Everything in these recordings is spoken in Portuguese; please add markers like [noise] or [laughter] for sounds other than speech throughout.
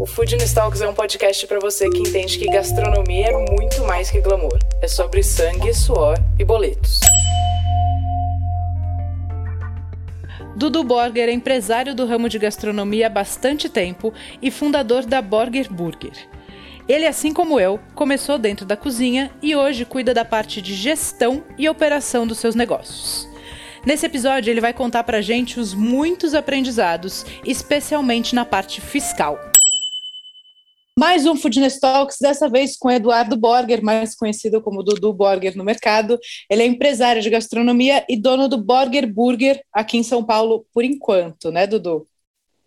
O Food Talks é um podcast para você que entende que gastronomia é muito mais que glamour. É sobre sangue, suor e boletos. Dudu Borger é empresário do ramo de gastronomia há bastante tempo e fundador da Borger Burger. Ele, assim como eu, começou dentro da cozinha e hoje cuida da parte de gestão e operação dos seus negócios. Nesse episódio, ele vai contar pra gente os muitos aprendizados, especialmente na parte fiscal. Mais um Foodness Talks, dessa vez com Eduardo Borger, mais conhecido como Dudu Borger no mercado. Ele é empresário de gastronomia e dono do Borger Burger aqui em São Paulo, por enquanto, né, Dudu?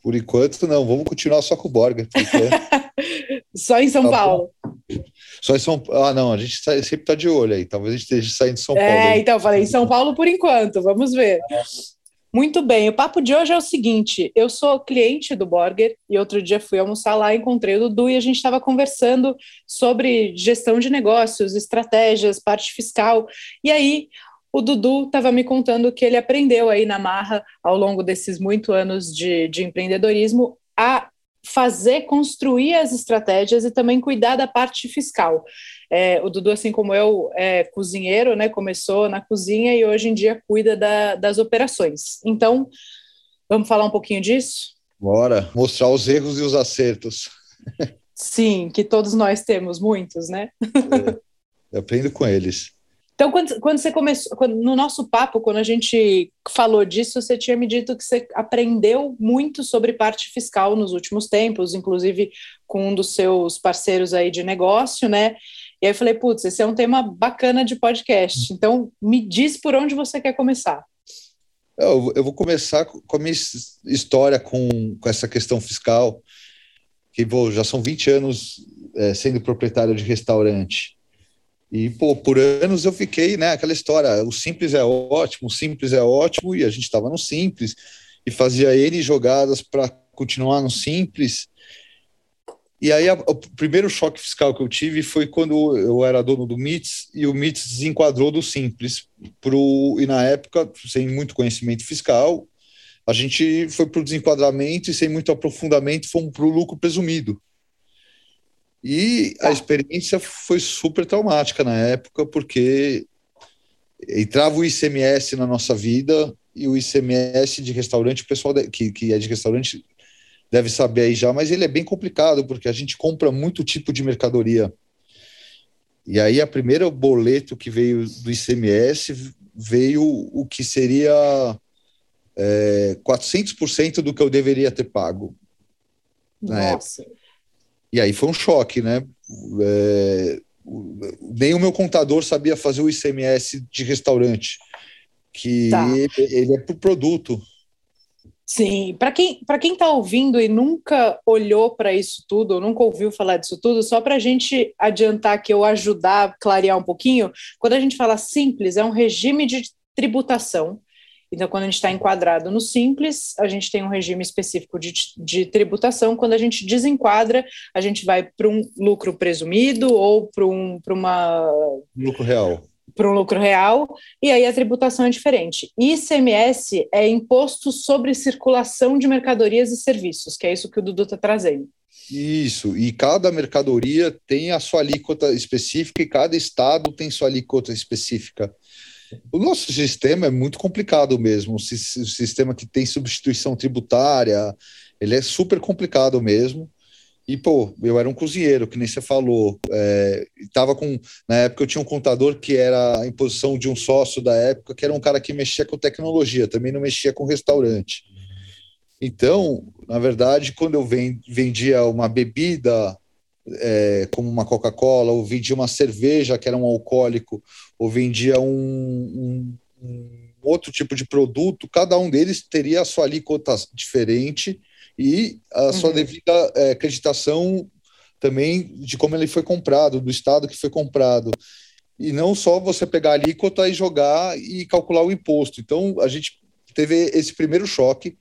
Por enquanto, não. Vamos continuar só com o Borger. [laughs] só em São tá Paulo. Só em São Paulo. Ah, não, a gente sempre está de olho aí. Talvez a gente esteja saindo de São Paulo. É, aí. então, falei em São Paulo por enquanto. Vamos ver. É. Muito bem, o papo de hoje é o seguinte: eu sou cliente do Borger e outro dia fui almoçar lá, encontrei o Dudu e a gente estava conversando sobre gestão de negócios, estratégias, parte fiscal. E aí o Dudu estava me contando que ele aprendeu aí na marra, ao longo desses muitos anos de, de empreendedorismo, a fazer, construir as estratégias e também cuidar da parte fiscal. É, o Dudu, assim como eu, é cozinheiro, né? Começou na cozinha e hoje em dia cuida da, das operações. Então, vamos falar um pouquinho disso? Bora, mostrar os erros e os acertos. Sim, que todos nós temos, muitos, né? É, eu aprendo com eles. Então, quando, quando você começou, quando, no nosso papo, quando a gente falou disso, você tinha me dito que você aprendeu muito sobre parte fiscal nos últimos tempos, inclusive com um dos seus parceiros aí de negócio, né? E aí eu falei, putz, esse é um tema bacana de podcast. Então, me diz por onde você quer começar. Eu, eu vou começar com a minha história com, com essa questão fiscal, que pô, já são 20 anos é, sendo proprietário de restaurante. E, pô, por anos eu fiquei, né, aquela história, o simples é ótimo, o simples é ótimo, e a gente estava no simples, e fazia ele jogadas para continuar no simples. E aí, a, o primeiro choque fiscal que eu tive foi quando eu era dono do MITS, e o MITS desenquadrou do simples. Pro, e na época, sem muito conhecimento fiscal, a gente foi para o desenquadramento e sem muito aprofundamento fomos para o lucro presumido. E a experiência foi super traumática na época, porque entrava o ICMS na nossa vida e o ICMS de restaurante, o pessoal que, que é de restaurante deve saber aí já, mas ele é bem complicado, porque a gente compra muito tipo de mercadoria. E aí a primeira boleto que veio do ICMS veio o que seria é, 400% do que eu deveria ter pago. Nossa. Época. E aí foi um choque, né? É, nem o meu contador sabia fazer o ICMS de restaurante, que tá. ele, é por produto. Sim, para quem para quem está ouvindo e nunca olhou para isso tudo, ou nunca ouviu falar disso tudo, só para a gente adiantar que eu ajudar a clarear um pouquinho, quando a gente fala simples, é um regime de tributação então, quando a gente está enquadrado no simples, a gente tem um regime específico de, de tributação. Quando a gente desenquadra, a gente vai para um lucro presumido ou para um, uma. Lucro real. Para um lucro real, e aí a tributação é diferente. ICMS é imposto sobre circulação de mercadorias e serviços, que é isso que o Dudu está trazendo. Isso, e cada mercadoria tem a sua alíquota específica e cada estado tem sua alíquota específica. O nosso sistema é muito complicado mesmo. O sistema que tem substituição tributária, ele é super complicado mesmo. E, pô, eu era um cozinheiro, que nem você falou. É, tava com. Na época eu tinha um contador que era a imposição de um sócio da época, que era um cara que mexia com tecnologia, também não mexia com restaurante. Então, na verdade, quando eu vendia uma bebida é, como uma Coca-Cola, ou vendia uma cerveja que era um alcoólico, ou vendia um, um, um, outro tipo de produto, cada um deles teria a sua alíquota diferente e a uhum. sua devida é, acreditação também de como ele foi comprado, do estado que foi comprado. e não só você pegar a alíquota e jogar e calcular o imposto. Então, a gente teve esse primeiro choque,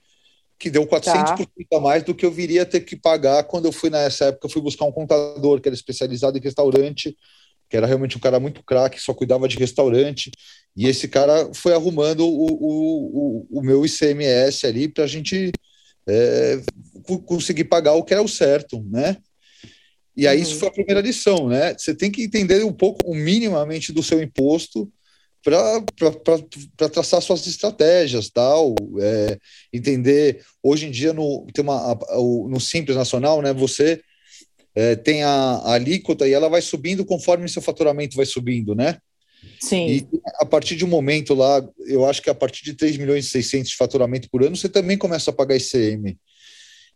que deu 400% tá. a mais do que eu viria a ter que pagar quando eu fui nessa época, eu fui buscar um contador que era especializado em restaurante, que era realmente um cara muito craque, só cuidava de restaurante, e esse cara foi arrumando o, o, o, o meu ICMS ali para a gente é, conseguir pagar o que era o certo, né? E aí, uhum. isso foi a primeira lição, né? Você tem que entender um pouco, minimamente, do seu imposto para traçar suas estratégias, tal, é, entender. Hoje em dia, no, tem uma, no Simples Nacional, né? Você é, tem a, a alíquota e ela vai subindo conforme seu faturamento vai subindo, né? Sim. E a partir de um momento lá, eu acho que a partir de 3 milhões e 600 de faturamento por ano, você também começa a pagar ICM.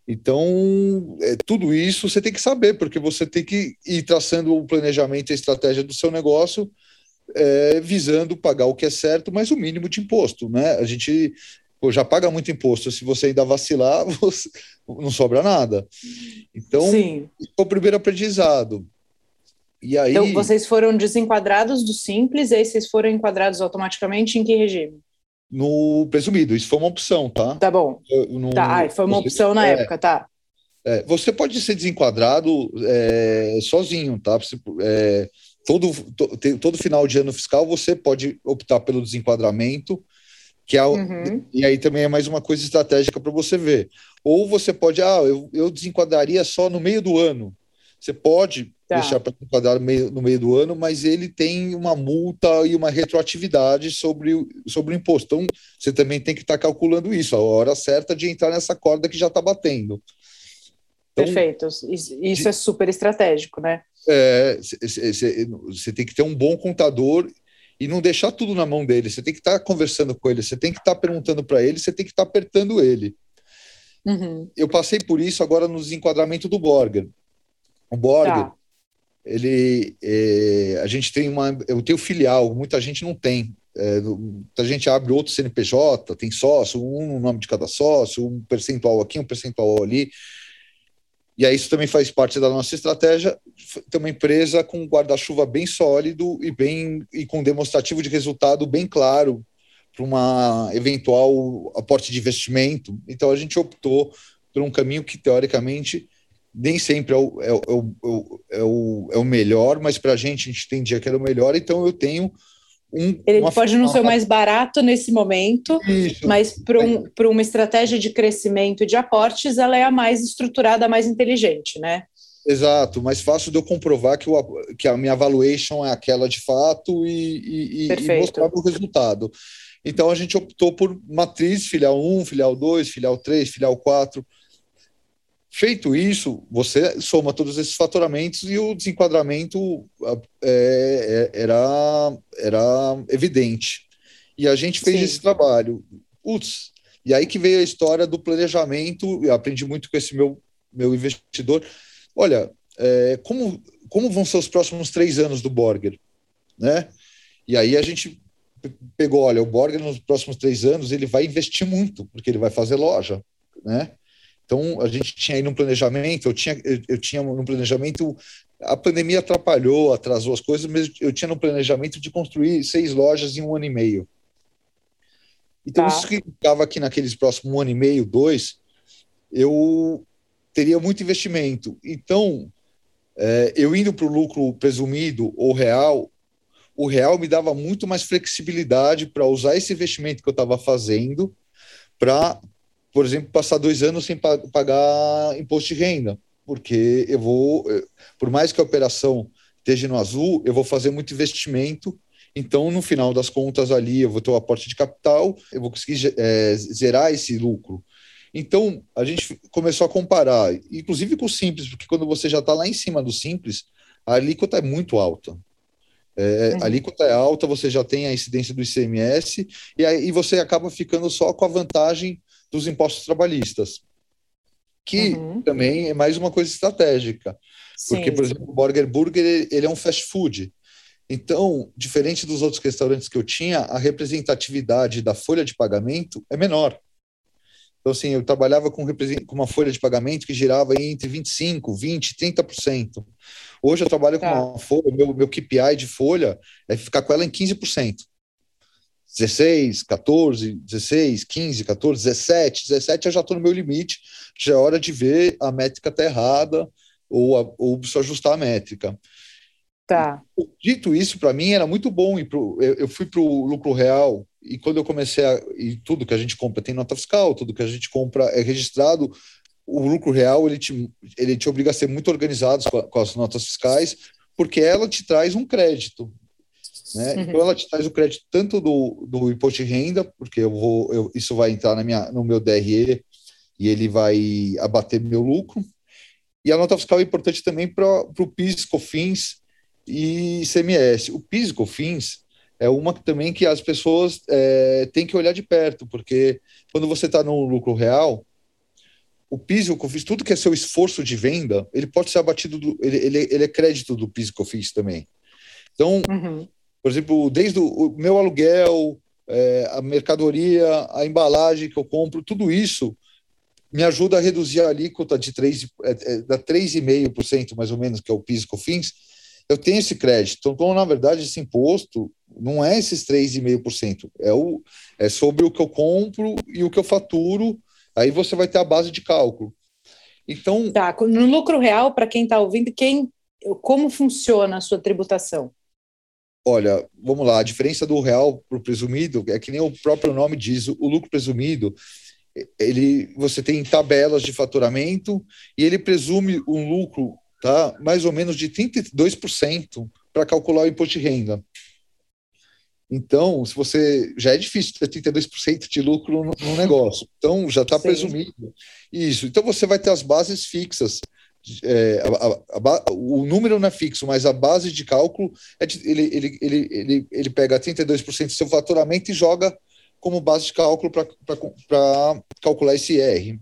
Então, é, tudo isso você tem que saber, porque você tem que ir traçando o planejamento e a estratégia do seu negócio, é, visando pagar o que é certo, mas o mínimo de imposto. Né? A gente pô, já paga muito imposto, se você ainda vacilar, [laughs] você, não sobra nada. Então, Sim. o primeiro aprendizado. E aí, então, vocês foram desenquadrados do Simples, e aí vocês foram enquadrados automaticamente em que regime? no presumido. Isso foi uma opção, tá? Tá bom. No, tá, foi uma opção na é, época, tá. É, você pode ser desenquadrado é, sozinho, tá? Você, é, todo, to, todo final de ano fiscal você pode optar pelo desenquadramento, que é, uhum. e aí também é mais uma coisa estratégica para você ver. Ou você pode, ah, eu, eu desenquadraria só no meio do ano. Você pode tá. deixar para enquadrar no meio, no meio do ano, mas ele tem uma multa e uma retroatividade sobre, sobre o imposto. Então, você também tem que estar tá calculando isso, a hora certa de entrar nessa corda que já está batendo. Então, Perfeito. Isso, isso de, é super estratégico, né? É, você tem que ter um bom contador e não deixar tudo na mão dele. Você tem que estar tá conversando com ele, você tem que estar tá perguntando para ele, você tem que estar tá apertando ele. Uhum. Eu passei por isso agora no desenquadramento do Borger. O Borger, tá. ele, é, a gente tem uma, eu tenho filial, muita gente não tem. É, muita gente abre outro CNPJ, tem sócio, um no nome de cada sócio, um percentual aqui, um percentual ali. E aí isso também faz parte da nossa estratégia, ter uma empresa com guarda-chuva bem sólido e bem e com demonstrativo de resultado bem claro para uma eventual aporte de investimento. Então a gente optou por um caminho que teoricamente nem sempre é o, é, o, é o, é o é melhor, mas para a gente, a gente entendia que era o melhor, então eu tenho um. Ele uma, pode não ser o mais barato nesse momento, Isso. mas para um, uma estratégia de crescimento e de aportes, ela é a mais estruturada, a mais inteligente, né? Exato, mais fácil de eu comprovar que, o, que a minha valuation é aquela de fato e, e, e mostrar o resultado. Então a gente optou por matriz, filial 1, filial 2, filial 3, filial 4 Feito isso, você soma todos esses faturamentos e o desenquadramento é, é, era, era evidente. E a gente fez Sim. esse trabalho. E aí que veio a história do planejamento, eu aprendi muito com esse meu, meu investidor. Olha, é, como, como vão ser os próximos três anos do Borger? Né? E aí a gente pegou, olha, o Borger nos próximos três anos ele vai investir muito, porque ele vai fazer loja, né? Então, a gente tinha aí no planejamento, eu tinha, eu, eu tinha no planejamento, a pandemia atrapalhou, atrasou as coisas, mas eu tinha no planejamento de construir seis lojas em um ano e meio. Então, tá. isso significava que naqueles próximos um ano e meio, dois, eu teria muito investimento. Então, é, eu indo para o lucro presumido ou real, o real me dava muito mais flexibilidade para usar esse investimento que eu estava fazendo para por exemplo, passar dois anos sem pagar imposto de renda, porque eu vou, por mais que a operação esteja no azul, eu vou fazer muito investimento. Então, no final das contas, ali eu vou ter o aporte de capital, eu vou conseguir é, zerar esse lucro. Então, a gente começou a comparar, inclusive com o simples, porque quando você já está lá em cima do simples, a alíquota é muito alta. É, uhum. A alíquota é alta, você já tem a incidência do ICMS, e aí você acaba ficando só com a vantagem dos impostos trabalhistas, que uhum. também é mais uma coisa estratégica. Sim, porque, por sim. exemplo, o Burger Burger ele é um fast food. Então, diferente dos outros restaurantes que eu tinha, a representatividade da folha de pagamento é menor. Então, assim, eu trabalhava com, com uma folha de pagamento que girava entre 25%, 20%, 30%. Hoje eu trabalho tá. com uma folha, meu, meu KPI de folha é ficar com ela em 15%. 16, 14, 16, 15, 14, 17, 17 eu já estou no meu limite, já é hora de ver a métrica tá errada ou, a, ou preciso ajustar a métrica. Tá. Dito isso, para mim era muito bom. Ir pro, eu, eu fui para o lucro real e quando eu comecei a. E tudo que a gente compra tem nota fiscal, tudo que a gente compra é registrado. O lucro real ele te, ele te obriga a ser muito organizado com, com as notas fiscais, porque ela te traz um crédito. Né? Uhum. Então ela te traz o crédito tanto do, do imposto de renda, porque eu vou, eu, isso vai entrar na minha, no meu DRE e ele vai abater meu lucro. E a nota fiscal é importante também para o PIS, COFINS e ICMS. O PIS e COFINS é uma também que as pessoas é, têm que olhar de perto, porque quando você está no lucro real, o PIS e o COFINS, tudo que é seu esforço de venda, ele pode ser abatido, do, ele, ele, ele é crédito do PIS e COFINS também. Então, uhum. Por exemplo, desde o, meu aluguel, é, a mercadoria, a embalagem que eu compro, tudo isso me ajuda a reduzir a alíquota de 3, é, é, da 3,5% mais ou menos, que é o PIS e COFINS, eu tenho esse crédito. Então, na verdade, esse imposto não é esses 3,5%, é, o, é sobre o que eu compro e o que eu faturo, aí você vai ter a base de cálculo. Então. Tá, no lucro real, para quem está ouvindo, quem, como funciona a sua tributação? Olha, vamos lá, a diferença do real para o presumido é que nem o próprio nome diz, o lucro presumido, ele, você tem tabelas de faturamento e ele presume um lucro tá? mais ou menos de 32% para calcular o imposto de renda. Então, se você já é difícil ter 32% de lucro no, no negócio, então já está presumido isso. Então você vai ter as bases fixas. É, a, a, a, o número não é fixo, mas a base de cálculo é de, ele, ele, ele, ele, ele pega 32% do seu faturamento e joga como base de cálculo para calcular esse IR.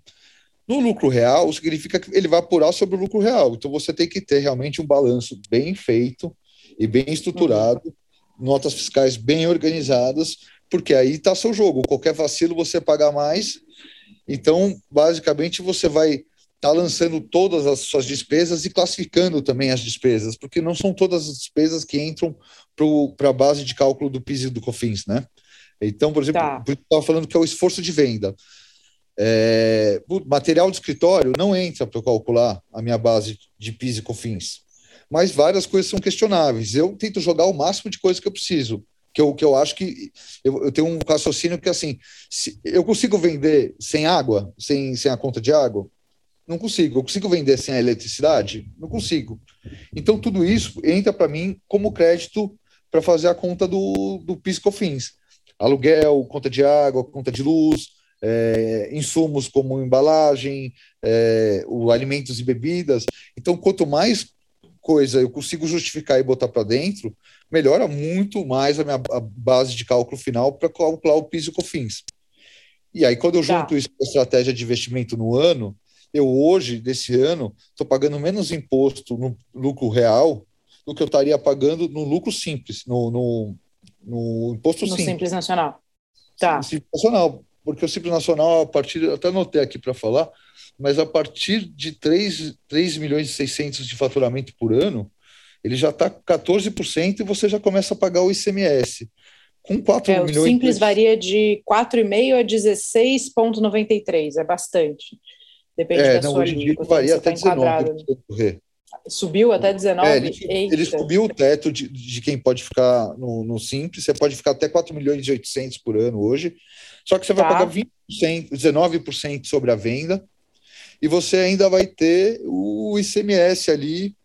No lucro real, significa que ele vai apurar sobre o lucro real. Então você tem que ter realmente um balanço bem feito e bem estruturado, uhum. notas fiscais bem organizadas, porque aí está seu jogo. Qualquer vacilo você paga mais. Então, basicamente, você vai estar tá lançando todas as suas despesas e classificando também as despesas, porque não são todas as despesas que entram para a base de cálculo do PIS e do COFINS, né? Então, por exemplo, tá. estava falando que é o esforço de venda. É, material de escritório não entra para calcular a minha base de PIS e COFINS, mas várias coisas são questionáveis. Eu tento jogar o máximo de coisas que eu preciso, que eu, que eu acho que eu, eu tenho um raciocínio que assim, se eu consigo vender sem água, sem, sem a conta de água, não consigo. Eu consigo vender sem a eletricidade? Não consigo. Então tudo isso entra para mim como crédito para fazer a conta do, do PIS COFINS. Aluguel, conta de água, conta de luz, é, insumos como embalagem, é, o alimentos e bebidas. Então, quanto mais coisa eu consigo justificar e botar para dentro, melhora muito mais a minha a base de cálculo final para calcular o PIS e o COFINS. E aí, quando eu tá. junto tá. isso com a estratégia de investimento no ano, eu hoje, desse ano, estou pagando menos imposto no lucro real do que eu estaria pagando no lucro simples, no, no, no imposto no simples. simples nacional. Tá. Simples nacional porque o Simples Nacional, a partir, até anotei aqui para falar, mas a partir de 3, 3 milhões e 600 de faturamento por ano, ele já está 14% e você já começa a pagar o ICMS. Com 4 é, milhões. O Simples varia de 4,5 a 16,93, é bastante. Depende é, da não, sua hoje dia varia até tá 19. Subiu até 19? É, ele, ele, subiu o teto de, de quem pode ficar no, no Simples, você pode ficar até 4 milhões e 800 por ano hoje. Só que você vai tá. pagar 20%, 19% sobre a venda e você ainda vai ter o ICMS ali.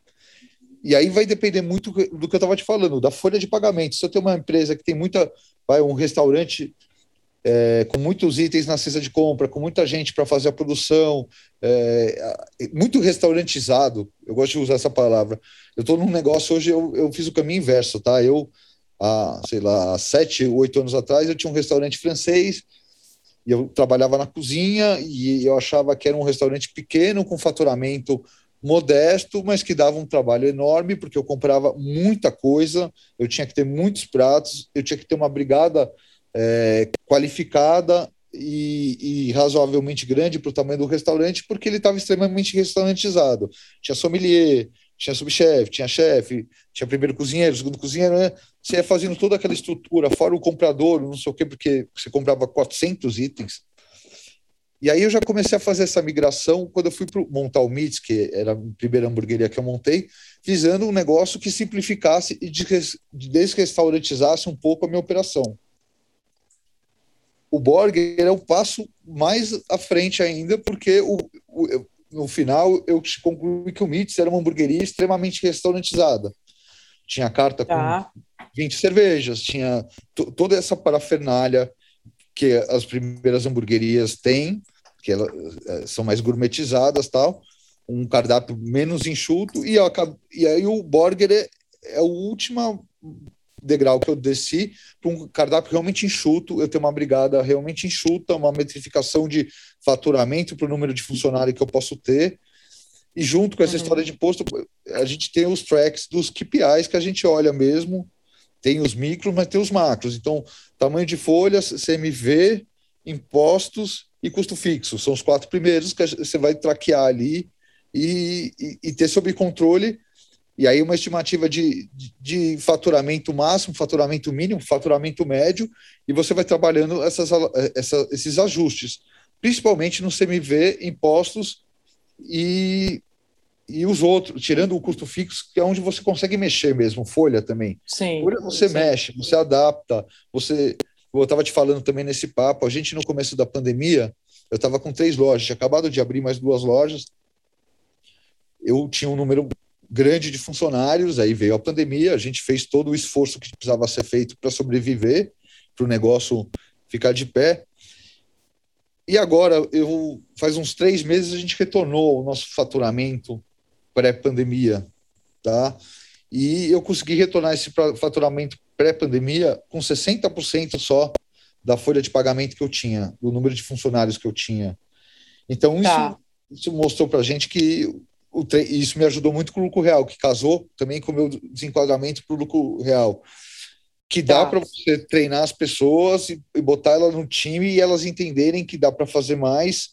E aí vai depender muito do que eu estava te falando, da folha de pagamento. Se eu tenho uma empresa que tem muita, vai um restaurante é, com muitos itens na cesta de compra, com muita gente para fazer a produção, é, muito restaurantizado. Eu gosto de usar essa palavra. Eu estou num negócio hoje, eu, eu fiz o caminho inverso, tá? Eu há, sei lá, há sete, oito anos atrás, eu tinha um restaurante francês e eu trabalhava na cozinha e eu achava que era um restaurante pequeno, com faturamento modesto, mas que dava um trabalho enorme, porque eu comprava muita coisa, eu tinha que ter muitos pratos, eu tinha que ter uma brigada é, qualificada e, e razoavelmente grande para o tamanho do restaurante, porque ele estava extremamente restaurantizado. Tinha sommelier, tinha subchefe, tinha chefe, tinha primeiro cozinheiro, segundo cozinheiro, né? Você ia fazendo toda aquela estrutura, fora o comprador, não sei o quê, porque você comprava 400 itens. E aí eu já comecei a fazer essa migração quando eu fui pro, montar o Meats, que era a primeira hamburgueria que eu montei, visando um negócio que simplificasse e desrestaurantizasse um pouco a minha operação. O Borger é um passo mais à frente ainda, porque o, o, no final eu concluí que o Meats era uma hamburgueria extremamente restaurantizada. Tinha carta tá. com 20 cervejas, tinha toda essa parafernália que as primeiras hamburguerias têm, que elas é, são mais gourmetizadas tal, um cardápio menos enxuto, e, eu, e aí o Burger é, é o último degrau que eu desci para um cardápio realmente enxuto, eu tenho uma brigada realmente enxuta, uma metrificação de faturamento para o número de funcionários que eu posso ter, e junto com essa uhum. história de imposto, a gente tem os tracks dos KPIs que a gente olha mesmo, tem os micros, mas tem os macros. Então, tamanho de folhas, CMV, impostos e custo fixo. São os quatro primeiros que você vai traquear ali e, e, e ter sob controle. E aí uma estimativa de, de, de, faturamento máximo, faturamento mínimo, faturamento médio, e você vai trabalhando essas, essa, esses ajustes, principalmente no CMV, impostos e, e os outros, tirando o custo fixo, que é onde você consegue mexer mesmo, folha também. Sim. Folha você sim. mexe, você adapta, você. Eu estava te falando também nesse papo, a gente no começo da pandemia, eu estava com três lojas, tinha acabado de abrir mais duas lojas. Eu tinha um número grande de funcionários, aí veio a pandemia, a gente fez todo o esforço que precisava ser feito para sobreviver, para o negócio ficar de pé. E agora, eu faz uns três meses, a gente retornou o nosso faturamento pré-pandemia, tá? E eu consegui retornar esse faturamento pré-pandemia com 60% só da folha de pagamento que eu tinha, do número de funcionários que eu tinha. Então, tá. isso, isso mostrou para a gente que isso me ajudou muito com o lucro real, que casou também com o meu desenquadramento para o lucro real. Que dá tá. para você treinar as pessoas e, e botar elas no time e elas entenderem que dá para fazer mais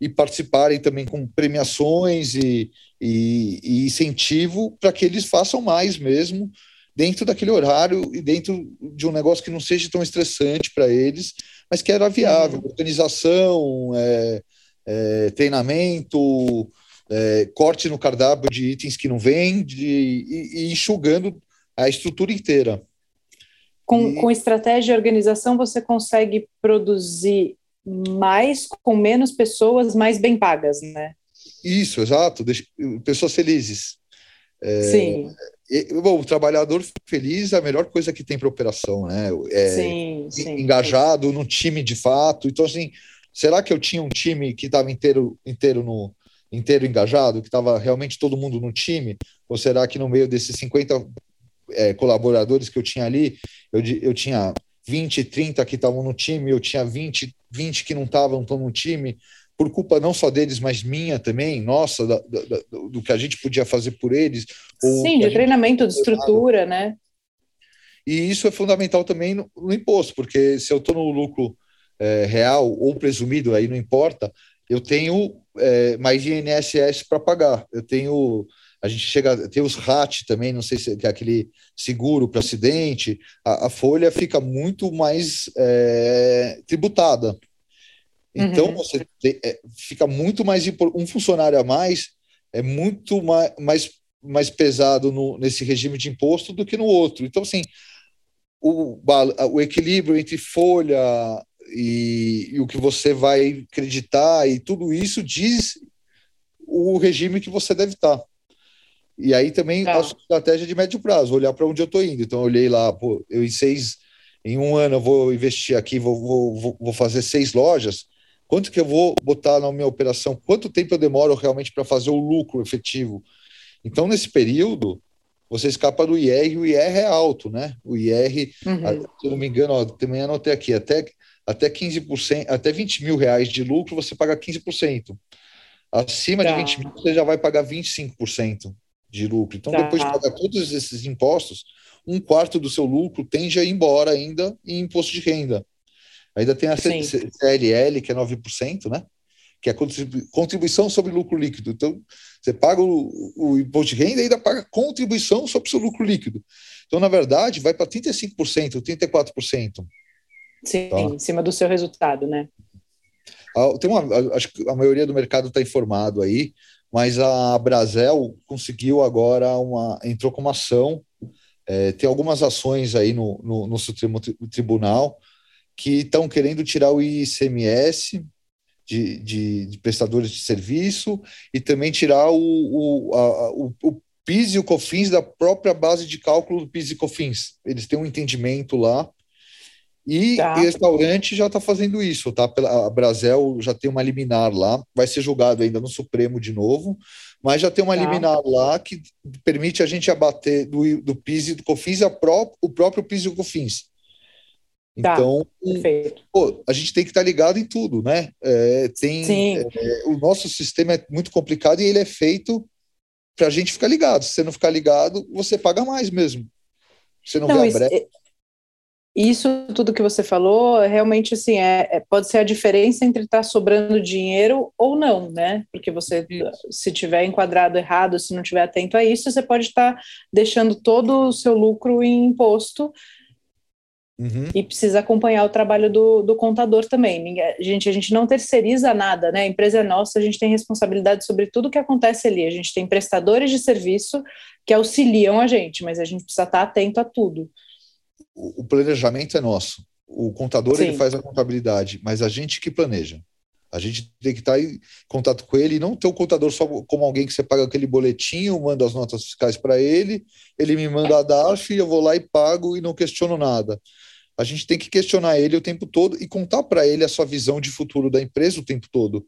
e participarem também com premiações e, e, e incentivo para que eles façam mais mesmo dentro daquele horário e dentro de um negócio que não seja tão estressante para eles, mas que era viável, uhum. organização, é, é, treinamento, é, corte no cardápio de itens que não vende e, e enxugando a estrutura inteira. Com, e... com estratégia e organização, você consegue produzir mais com menos pessoas mais bem pagas, né? Isso, exato. Pessoas felizes. É, sim. E, bom, o trabalhador feliz é a melhor coisa que tem para operação, né? É, sim, sim. Engajado sim. no time de fato. Então, assim, será que eu tinha um time que estava inteiro, inteiro no inteiro engajado, que estava realmente todo mundo no time? Ou será que no meio desses 50 é, colaboradores que eu tinha ali, eu, eu tinha 20, 30 que estavam no time, eu tinha 20, 20 que não estavam no time, por culpa não só deles, mas minha também, nossa, da, da, do que a gente podia fazer por eles. Sim, de treinamento, de estrutura, né? E isso é fundamental também no, no imposto, porque se eu estou no lucro é, real ou presumido, aí não importa, eu tenho é, mais INSS para pagar, eu tenho a gente chega tem os RAT também, não sei se é aquele seguro para acidente, a, a, folha fica muito mais é, tributada. Então uhum. você tem, é, fica muito mais um funcionário a mais é muito mais, mais, mais pesado no, nesse regime de imposto do que no outro. Então assim o, o equilíbrio entre folha e, e o que você vai acreditar e tudo isso diz o regime que você deve estar. E aí também tá. a estratégia de médio prazo, olhar para onde eu estou indo. Então, eu olhei lá, pô, eu em seis, em um ano eu vou investir aqui, vou, vou, vou fazer seis lojas. Quanto que eu vou botar na minha operação? Quanto tempo eu demoro realmente para fazer o lucro efetivo? Então, nesse período, você escapa do IR, e o IR é alto, né? O IR, uhum. se eu não me engano, ó, também anotei aqui, até, até 15%, até 20 mil reais de lucro, você paga 15%. Acima tá. de 20 mil, você já vai pagar 25% de lucro. Então, tá. depois de pagar todos esses impostos, um quarto do seu lucro tende a ir embora ainda em imposto de renda. Ainda tem a Sim. CLL, que é 9%, né? Que é contribuição sobre lucro líquido. Então, você paga o, o imposto de renda e ainda paga contribuição sobre o seu lucro líquido. Então, na verdade, vai para 35%, 34%. Sim, tá? em cima do seu resultado, né? Tem uma, acho que a maioria do mercado está informado aí, mas a Brasel conseguiu agora uma. entrou com uma ação. É, tem algumas ações aí no, no, Supremo Tribunal que estão querendo tirar o ICMS de, de, de, prestadores de serviço e também tirar o, o, a, o, o PIS e o COFINS da própria base de cálculo do PIS e COFINS. Eles têm um entendimento lá e tá. restaurante já está fazendo isso, tá? A Brasel já tem uma liminar lá, vai ser julgado ainda no Supremo de novo, mas já tem uma tá. liminar lá que permite a gente abater do, do PIS e do COFINS a pró o próprio PIS e o COFINS. Tá, então, pô, a gente tem que estar tá ligado em tudo, né? É, tem, é, o nosso sistema é muito complicado e ele é feito para a gente ficar ligado. Se você não ficar ligado, você paga mais mesmo. Você não, não vê a brecha. Isso tudo que você falou, realmente assim, é, é pode ser a diferença entre estar tá sobrando dinheiro ou não, né? Porque você, se tiver enquadrado errado, se não tiver atento a isso, você pode estar tá deixando todo o seu lucro em imposto uhum. e precisa acompanhar o trabalho do, do contador também. Gente, a gente não terceiriza nada, né? A empresa é nossa, a gente tem responsabilidade sobre tudo que acontece ali. A gente tem prestadores de serviço que auxiliam a gente, mas a gente precisa estar tá atento a tudo o, planejamento é nosso. O contador ele faz a contabilidade, mas a gente que planeja. A gente tem que estar em contato com ele e não ter o contador só como alguém que você paga aquele boletinho, manda as notas fiscais para ele, ele me manda a DARF, eu vou lá e pago e não questiono nada. A gente tem que questionar ele o tempo todo e contar para ele a sua visão de futuro da empresa o tempo todo.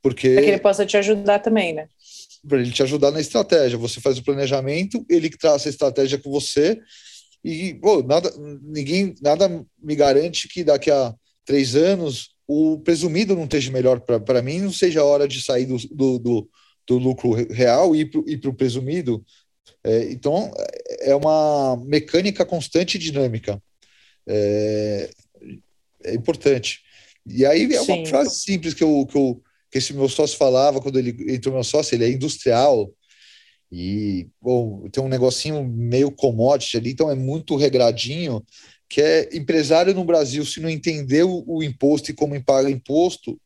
Porque. Para que ele possa te ajudar também, né? Para ele te ajudar na estratégia. Você faz o planejamento, ele traça a estratégia com você e pô, nada, ninguém, nada me garante que daqui a três anos o presumido não esteja melhor para mim, não seja a hora de sair do, do, do, do lucro real e ir para o presumido. É, então, é uma mecânica constante e dinâmica. É, é importante. E aí é uma Sim. frase simples que, eu, que, eu, que esse meu sócio falava quando ele entrou meu sócio, ele é industrial, e, bom, tem um negocinho meio commodity ali, então é muito regradinho, que é empresário no Brasil, se não entender o, o imposto e como paga imposto,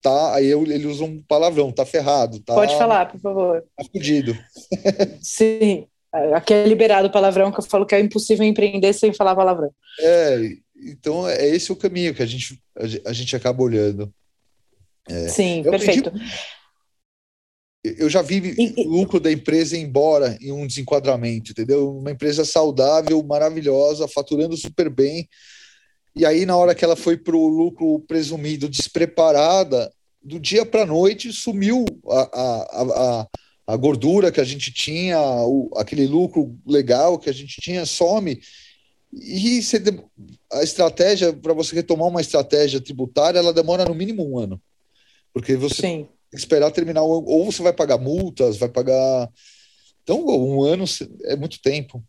tá, aí eu, ele usa um palavrão, tá ferrado. Tá, Pode falar, por favor. Tá fudido. [laughs] Sim, aqui é liberado o palavrão, que eu falo que é impossível empreender sem falar palavrão. É, então é esse o caminho que a gente, a, gente acaba olhando. É, Sim, perfeito. Aprendi, eu já vi o lucro da empresa embora em um desenquadramento, entendeu? Uma empresa saudável, maravilhosa, faturando super bem. E aí, na hora que ela foi para o lucro presumido despreparada, do dia para a noite sumiu a, a, a, a, gordura que a gente tinha, o, aquele lucro legal que a gente tinha, some. E você, a estratégia, para você retomar uma estratégia tributária, ela demora no mínimo um ano. Porque você. Sim esperar terminar, ou você vai pagar multas, vai pagar. Então, um ano é muito tempo.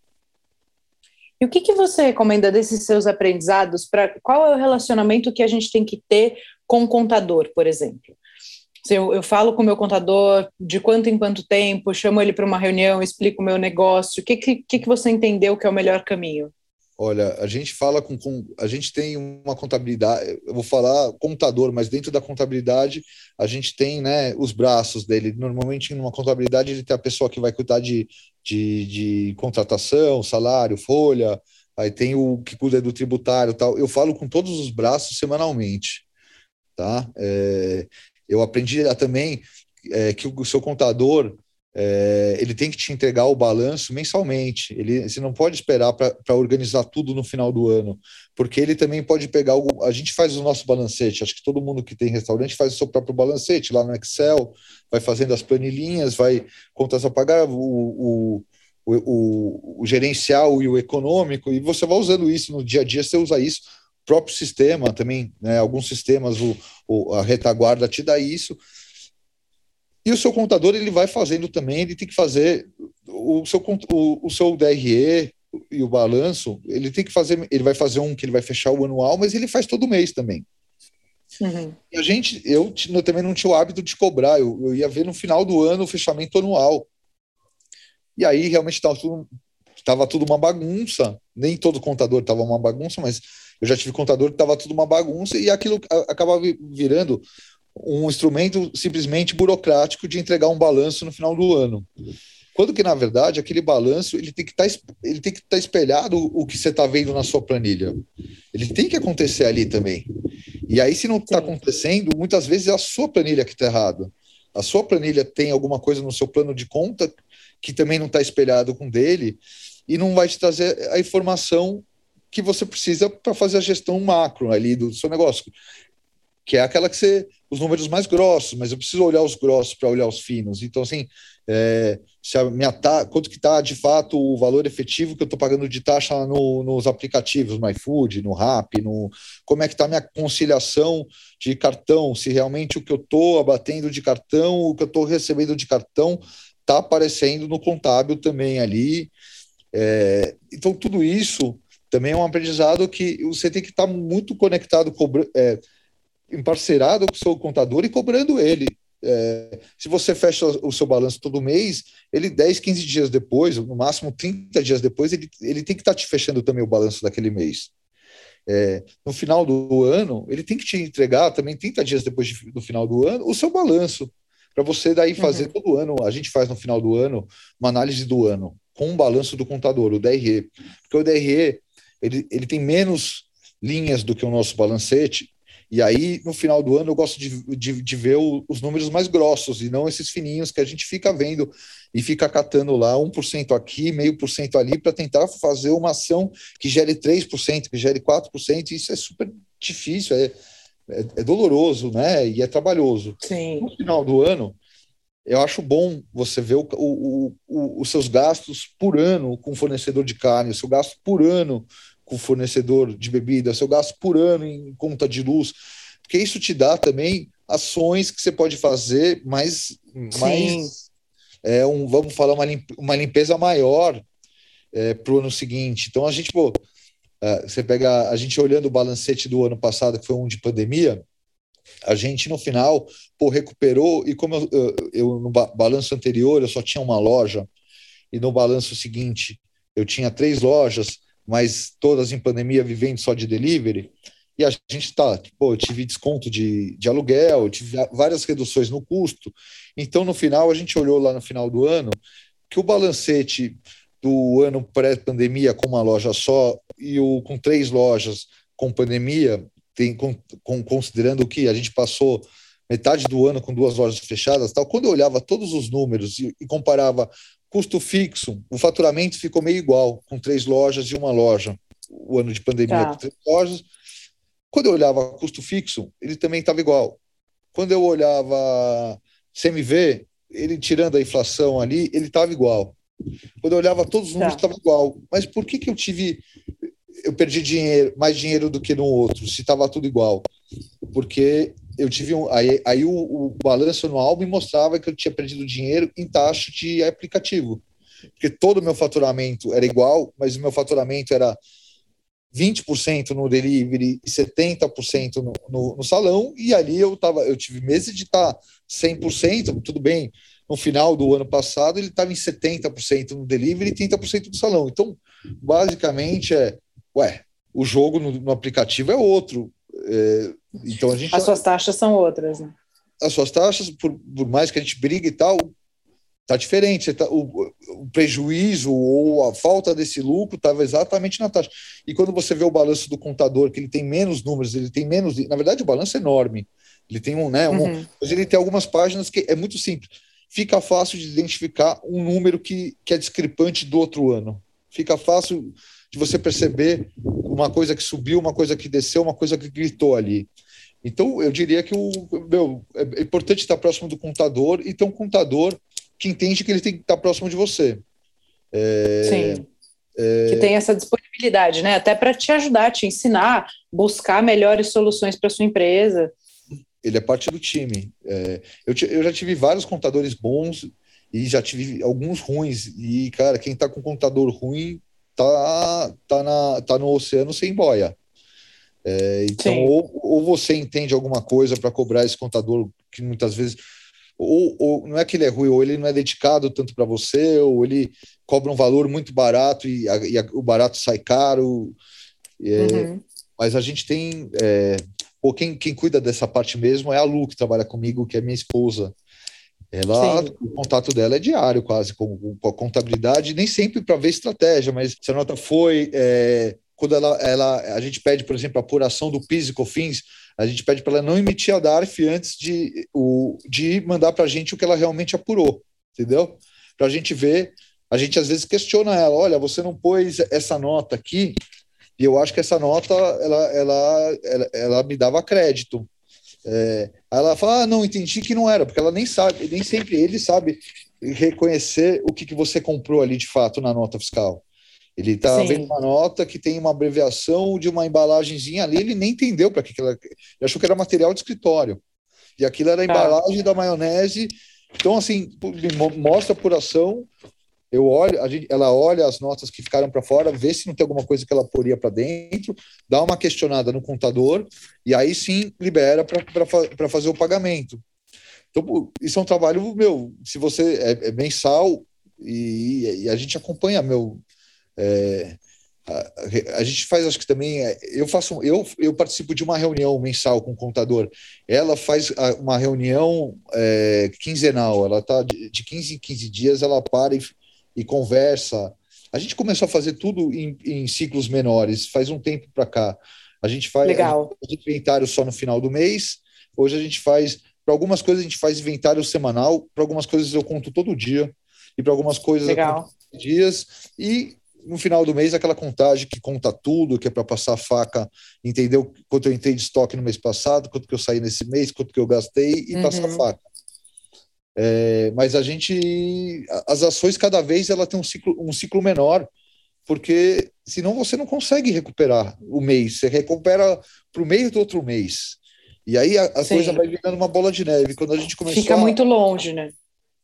E o que, que você recomenda desses seus aprendizados? Para qual é o relacionamento que a gente tem que ter com o contador, por exemplo? Se eu, eu falo com o meu contador de quanto em quanto tempo, chamo ele para uma reunião, explico o meu negócio, o que, que, que você entendeu que é o melhor caminho? Olha, a gente fala com, com, a gente tem uma contabilidade, eu vou falar contador, mas dentro da contabilidade a gente tem, né, os braços dele. Normalmente numa contabilidade ele tem a pessoa que vai cuidar de, de, de contratação, salário, folha, aí tem o que cuida do tributário, tal. Eu falo com todos os braços semanalmente, tá? É, eu aprendi também é, que o seu contador é, ele tem que te entregar o balanço mensalmente. Ele, você não pode esperar para organizar tudo no final do ano, porque ele também pode pegar. O, a gente faz o nosso balancete. Acho que todo mundo que tem restaurante faz o seu próprio balancete lá no Excel, vai fazendo as planilhinhas, vai contas a pagar, o, o, o, o gerencial e o econômico, e você vai usando isso no dia a dia. Você usa isso próprio sistema também, né? Alguns sistemas, o, o, a retaguarda te dá isso. E o seu contador ele vai fazendo também, ele tem que fazer o seu, o, o seu DRE, e o balanço, ele tem que fazer, ele vai fazer um que ele vai fechar o anual, mas ele faz todo mês também. Uhum. A gente, eu, eu, também não tinha o hábito de cobrar, eu, eu, ia ver no final do ano o fechamento anual. E aí realmente estava tudo, tava tudo uma bagunça. Nem todo contador estava uma bagunça, mas eu já tive contador que estava tudo uma bagunça e aquilo acabava virando um instrumento simplesmente burocrático de entregar um balanço no final do ano. Quando que, na verdade, aquele balanço ele tem que tá, estar tá espelhado o que você está vendo na sua planilha. Ele tem que acontecer ali também. E aí, se não está acontecendo, muitas vezes é a sua planilha que está errada. A sua planilha tem alguma coisa no seu plano de conta que também não está espelhado com dele e não vai te trazer a informação que você precisa para fazer a gestão macro ali do seu negócio, que é aquela que você os números mais grossos, mas eu preciso olhar os grossos para olhar os finos. Então, assim, é, se a minha ta, quanto que está de fato o valor efetivo que eu estou pagando de taxa no, nos aplicativos, no iFood, no Rap, no como é que está a minha conciliação de cartão, se realmente o que eu estou abatendo de cartão, o que eu estou recebendo de cartão está aparecendo no contábil também ali. É, então, tudo isso também é um aprendizado que você tem que estar tá muito conectado, cobra, é, emparcerado com o seu contador e cobrando ele. É, se você fecha o seu balanço todo mês, ele 10, 15 dias depois, no máximo 30 dias depois, ele, ele tem que estar tá te fechando também o balanço daquele mês. É, no final do ano, ele tem que te entregar também 30 dias depois de, do final do ano o seu balanço, para você daí fazer uhum. todo ano. A gente faz no final do ano uma análise do ano com um balanço do contador, o DRE. Porque o DRE ele, ele tem menos linhas do que o nosso balancete, e aí, no final do ano, eu gosto de, de, de ver o, os números mais grossos e não esses fininhos que a gente fica vendo e fica catando lá 1% aqui, meio por cento ali, para tentar fazer uma ação que gere 3%, que gere 4%. E isso é super difícil, é, é, é doloroso, né? E é trabalhoso. Sim. No final do ano, eu acho bom você ver o, o, o, os seus gastos por ano com fornecedor de carne, o seu gasto por ano com fornecedor de bebida, seu gasto por ano em conta de luz, porque isso te dá também ações que você pode fazer mais, mais é, um, vamos falar, uma, uma limpeza maior é, para o ano seguinte. Então a gente, pô, é, você pega a gente olhando o balancete do ano passado, que foi um de pandemia, a gente no final pô, recuperou, e como eu, eu, eu no balanço anterior eu só tinha uma loja, e no balanço seguinte eu tinha três lojas, mas todas em pandemia vivendo só de delivery, e a gente está, pô, eu tive desconto de, de aluguel, tive várias reduções no custo, então no final a gente olhou lá no final do ano que o balancete do ano pré-pandemia com uma loja só e o com três lojas com pandemia, tem, com, com, considerando que a gente passou metade do ano com duas lojas fechadas, tal. Quando eu olhava todos os números e, e comparava Custo fixo, o faturamento ficou meio igual, com três lojas e uma loja. O ano de pandemia tá. com três lojas. Quando eu olhava custo fixo, ele também estava igual. Quando eu olhava CMV, ele tirando a inflação ali, ele estava igual. Quando eu olhava todos os números, estava tá. igual. Mas por que, que eu tive. Eu perdi dinheiro, mais dinheiro do que no outro, se estava tudo igual? Porque eu tive um, aí, aí o, o, balanço anual me mostrava que eu tinha perdido dinheiro em taxa de aplicativo, porque todo o meu faturamento era igual, mas o meu faturamento era 20% no delivery e 70% no, no, no, salão, e ali eu tava, eu tive meses de estar tá 100%, tudo bem, no final do ano passado ele estava em 70% no delivery e 30% no salão. Então, basicamente é, ué, o jogo no, no aplicativo é outro, é, então a gente As suas taxas são outras, né? As suas taxas, por, por mais que a gente brigue e tal, tá diferente. Tá, o, o, prejuízo ou a falta desse lucro estava exatamente na taxa. E quando você vê o balanço do contador, que ele tem menos números, ele tem menos. Na verdade, o balanço é enorme. Ele tem um, né? Um, uhum. Mas ele tem algumas páginas que é muito simples. Fica fácil de identificar um número que, que é discrepante do outro ano. Fica fácil de você perceber uma coisa que subiu, uma coisa que desceu, uma coisa que gritou ali. Então, eu diria que o, meu, é importante estar próximo do contador e ter um contador que entende que ele tem que estar próximo de você. É, Sim. É... Que tem essa disponibilidade, né? Até para te ajudar, te ensinar, buscar melhores soluções para sua empresa. Ele é parte do time. É, eu, eu já tive vários contadores bons e já tive alguns ruins. E, cara, quem está com contador ruim tá, tá, na, tá no oceano sem boia. É, então, ou, ou, você entende alguma coisa para cobrar esse contador que muitas vezes. Ou, ou, não é que ele é ruim, ou ele não é dedicado tanto para você, ou ele cobra um valor muito barato e, a, e a, o barato sai caro. É, uhum. Mas a gente tem. É, ou quem, quem cuida dessa parte mesmo é a Lu, que trabalha comigo, que é minha esposa. Ela, o contato dela é diário, quase, com, com a contabilidade, nem sempre para ver estratégia, mas se a nota foi. É, quando ela, ela, a gente pede, por exemplo, a apuração do PIS e COFINS, a gente pede para ela não emitir a DARF antes de, o, de mandar para a gente o que ela realmente apurou, entendeu? Para a gente ver, a gente às vezes questiona ela, olha, você não pôs essa nota aqui, e eu acho que essa nota, ela, ela, ela, ela me dava crédito, é, aí ela fala, ah, não, entendi que não era, porque ela nem sabe, nem sempre ele sabe reconhecer o que, que você comprou ali de fato na nota fiscal. Ele está vendo uma nota que tem uma abreviação de uma embalagenzinha ali, ele nem entendeu para que, que ela. Ele achou que era material de escritório. E aquilo era a tá. embalagem ah. da maionese. Então, assim, mostra a apuração eu olho, a gente, ela olha as notas que ficaram para fora, vê se não tem alguma coisa que ela poria para dentro, dá uma questionada no contador e aí sim libera para fazer o pagamento. Então, isso é um trabalho, meu, se você é, é mensal e, e, a gente acompanha, meu. É, a, a, gente faz, acho que também, é, eu faço, eu, eu participo de uma reunião mensal com o contador. Ela faz uma reunião é, quinzenal, ela tá de, de 15 em 15 dias, ela para e e conversa. A gente começou a fazer tudo em, em ciclos menores, faz um tempo para cá. A gente faz, Legal. A gente inventário só no final do mês. Hoje a gente faz, para algumas coisas a gente faz inventário semanal, para algumas coisas eu conto todo dia, e para algumas coisas Legal. eu conto dias. E no final do mês aquela contagem que conta tudo, que é para passar a faca, entender quanto eu entrei de estoque no mês passado, quanto que eu saí nesse mês, quanto que eu gastei e uhum. passar a faca. É, mas a gente, as ações cada vez ela tem um ciclo, um ciclo menor, porque senão você não consegue recuperar o mês, você recupera para o meio do outro mês. E aí a, a coisa vai virando uma bola de neve. Quando a gente começou Fica a, muito longe, né?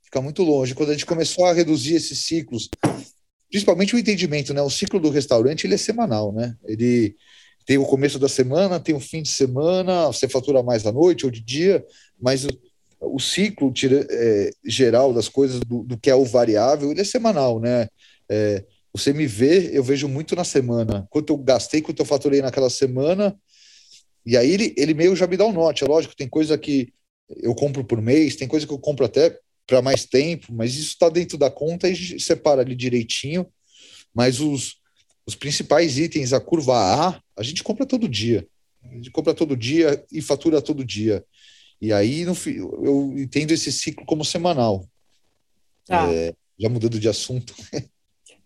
Fica muito longe. Quando a gente começou a reduzir esses ciclos, principalmente o entendimento, né? O ciclo do restaurante ele é semanal, né? Ele tem o começo da semana, tem o fim de semana, você fatura mais à noite ou de dia, mas o ciclo tira, é, geral das coisas, do, do, que é o variável, ele é semanal, né? É, você me vê, eu vejo muito na semana, quanto eu gastei, quanto eu faturei naquela semana, e aí ele, ele meio já me dá um norte. É lógico, tem coisa que eu compro por mês, tem coisa que eu compro até para mais tempo, mas isso está dentro da conta e separa ali direitinho. Mas os, os principais itens, a curva A, a gente compra todo dia. A gente compra todo dia e fatura todo dia. E aí no, eu entendo esse ciclo como semanal. Ah. É, já mudando de assunto. [laughs]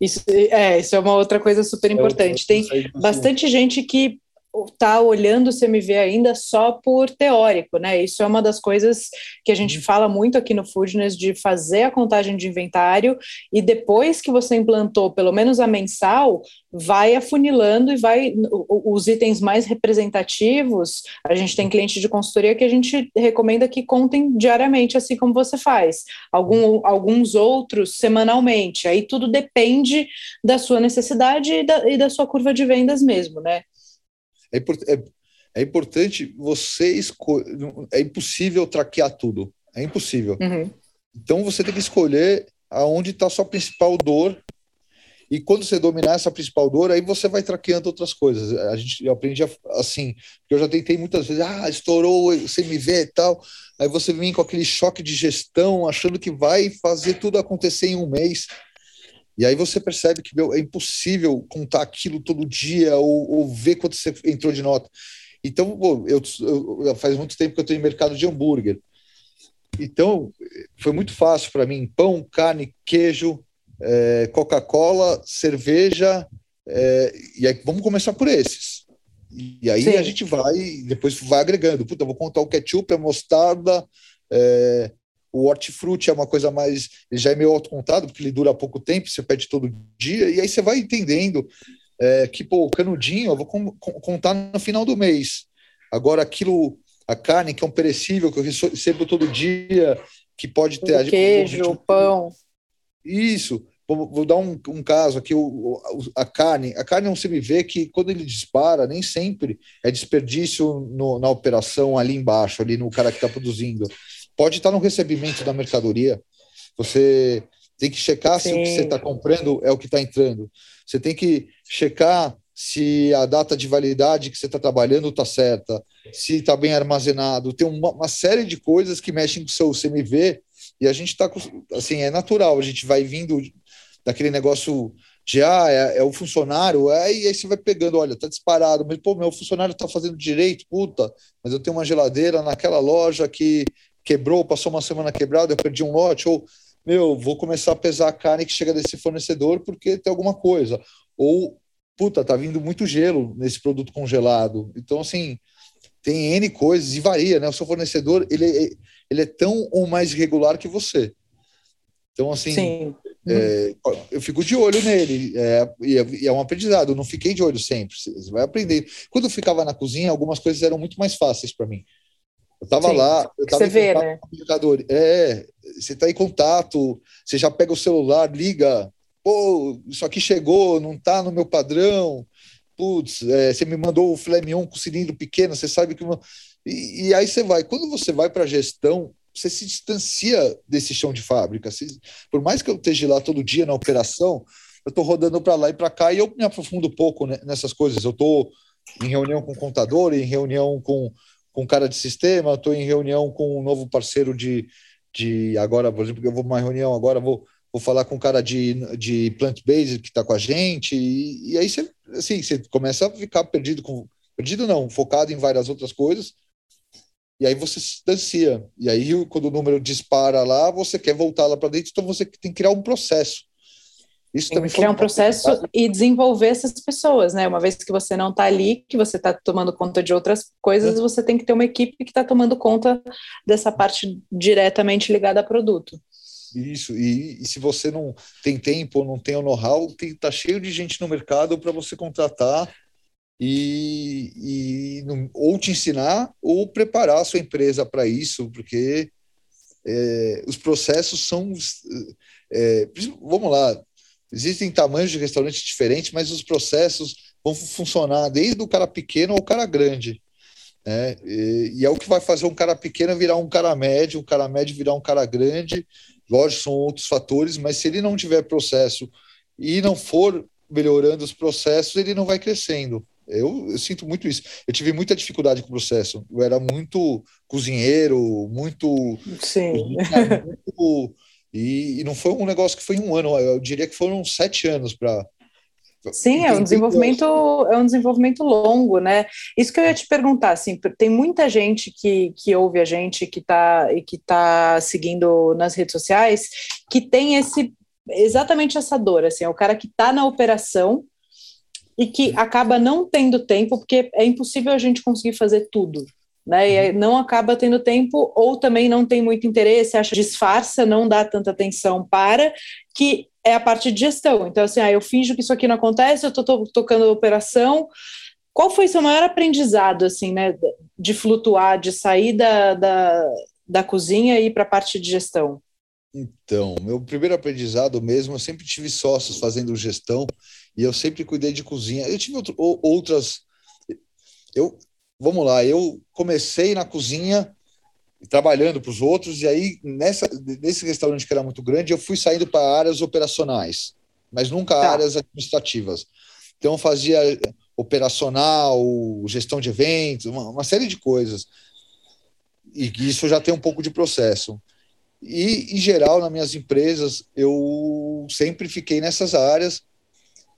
Isso é, isso é uma outra coisa super é, importante. Tem bastante gente que está olhando o CMV ainda só por teórico, né? Isso é uma das coisas que a gente uhum. fala muito aqui no Foodness de fazer a contagem de inventário e depois que você implantou pelo menos a mensal, vai afunilando e vai os itens mais representativos. A gente tem cliente de consultoria que a gente recomenda que contem diariamente, assim como você faz. Algum, alguns outros semanalmente. Aí tudo depende da sua necessidade e da, e da sua curva de vendas mesmo, né? É, é, é importante você escolher. É impossível traquear tudo. É impossível. Uhum. Então você tem que escolher aonde está a sua principal dor. E quando você dominar essa principal dor, aí você vai traqueando outras coisas. A gente eu aprendi assim, eu já tentei muitas vezes, ah, estourou o CMV e tal. Aí você vem com aquele choque de gestão, achando que vai fazer tudo acontecer em um mês. E aí você percebe que meu, é impossível contar aquilo todo dia ou, ou ver quanto você entrou de nota. Então, pô, eu, eu, faz muito tempo que eu estou em mercado de hambúrguer. Então, foi muito fácil para mim: pão, carne, queijo, é, Coca-Cola, cerveja. É, e aí vamos começar por esses. E aí Sim. a gente vai, depois vai agregando. Puta, vou contar o ketchup, a mostarda, é, o hortifruti é uma coisa mais. Ele já é meio autocontado, porque ele dura pouco tempo, você pede todo dia, e aí você vai entendendo é, que, pô, o canudinho eu vou contar no final do mês. Agora, aquilo, a carne, que é um perecível, que eu recebo todo dia, que pode ter. O queijo, o pão. Isso. vou, vou dar um, um, caso aqui, o, a carne. A carne é um CMV que, quando ele dispara, nem sempre é desperdício no, na operação ali embaixo, ali no cara que está produzindo. Pode estar no recebimento da mercadoria. Você tem que checar Sim. se o que você está comprando é o que está entrando. Você tem que checar se a data de validade que você está trabalhando está certa, se está bem armazenado. Tem uma, uma, série de coisas que mexem com o seu CMV e a gente está, assim, é natural, a gente vai vindo daquele negócio de, ah, é, é o funcionário, é, e aí você vai pegando, olha, tá disparado, mas, pô, meu funcionário está fazendo direito, puta, mas eu tenho uma geladeira naquela loja que quebrou, passou uma semana quebrada, eu perdi um lote, ou, meu, vou começar a pesar a carne que chega desse fornecedor porque tem alguma coisa. Ou puta, tá vindo muito gelo nesse produto congelado. Então, assim, tem N coisas e varia, né? O seu fornecedor, ele, é, ele é tão ou mais regular que você. Então, assim, é, eu fico de olho nele, é, e, é, e é um aprendizado. Eu não fiquei de olho sempre, você vai aprender. Quando eu ficava na cozinha, algumas coisas eram muito mais fáceis para mim. Eu estava lá, eu tava você vê, né? É, você está em contato, você já pega o celular, liga, pô, isso aqui chegou, não está no meu padrão, putz, é, você me mandou o filé mignon com cilindro pequeno, você sabe que... E, e aí você vai, quando você vai para a gestão, você se distancia desse chão de fábrica. Você, por mais que eu esteja lá todo dia na operação, eu estou rodando para lá e para cá e eu me aprofundo um pouco nessas coisas. Eu estou em reunião com o contador, em reunião com, com cara de sistema, estou em reunião com um novo parceiro de, de agora, por exemplo, eu vou uma reunião agora, vou vou falar com um cara de, de plant-based que está com a gente, e, e, aí você, assim, você começa a ficar perdido, com, perdido não, focado em várias outras coisas, e aí você se distancia. E aí, quando o número dispara lá, você quer voltar lá para dentro, então você tem que criar um processo. Isso tem também criar um processo e desenvolver essas pessoas, né? Uma vez que você não está ali, que você está tomando conta de outras coisas, você tem que ter uma equipe que está tomando conta dessa parte diretamente ligada a produto. Isso, e, e, se você não tem tempo ou não tem o know-how, tá cheio de gente no mercado para você contratar e, e ou te ensinar ou preparar a sua empresa para isso, porque é, os processos são. É, vamos lá, existem tamanhos de restaurantes diferentes, mas os processos vão funcionar desde o cara pequeno ao cara grande. Né? E, e é o que vai fazer um cara pequeno virar um cara médio, um cara médio virar um cara grande, Lógico, são outros fatores, mas se ele não tiver processo e não for melhorando os processos, ele não vai crescendo. Eu, eu, sinto muito isso. Eu tive muita dificuldade com o processo. Eu era muito cozinheiro, muito. Sim. Muito, e, e, não foi um negócio que foi um ano. Eu diria que foram sete anos para Sim, é um desenvolvimento, é um desenvolvimento longo, né? Isso que eu ia te perguntar, assim, tem muita gente que, que ouve a gente que está e que tá seguindo nas redes sociais que tem esse exatamente essa dor, assim, é o cara que está na operação e que acaba não tendo tempo, porque é impossível a gente conseguir fazer tudo, né? E uhum. não acaba tendo tempo, ou também não tem muito interesse, acha disfarça, não dá tanta atenção para, que é a parte de gestão. Então, assim, ah, eu finjo que isso aqui não acontece, eu estou tocando a operação. Qual foi seu maior aprendizado, assim, né, de flutuar, de sair da, da, da cozinha e ir para a parte de gestão? Então, meu primeiro aprendizado mesmo, eu sempre tive sócios fazendo gestão e eu sempre cuidei de cozinha. Eu tive outro, outras. Eu, vamos lá, eu comecei na cozinha trabalhando para os outros, e aí nessa, nesse restaurante que era muito grande, eu fui saindo para áreas operacionais, mas nunca tá. áreas administrativas. Então fazia operacional, gestão de eventos, uma, uma série de coisas. E isso já tem um pouco de processo. E, em geral, nas minhas empresas, eu sempre fiquei nessas áreas.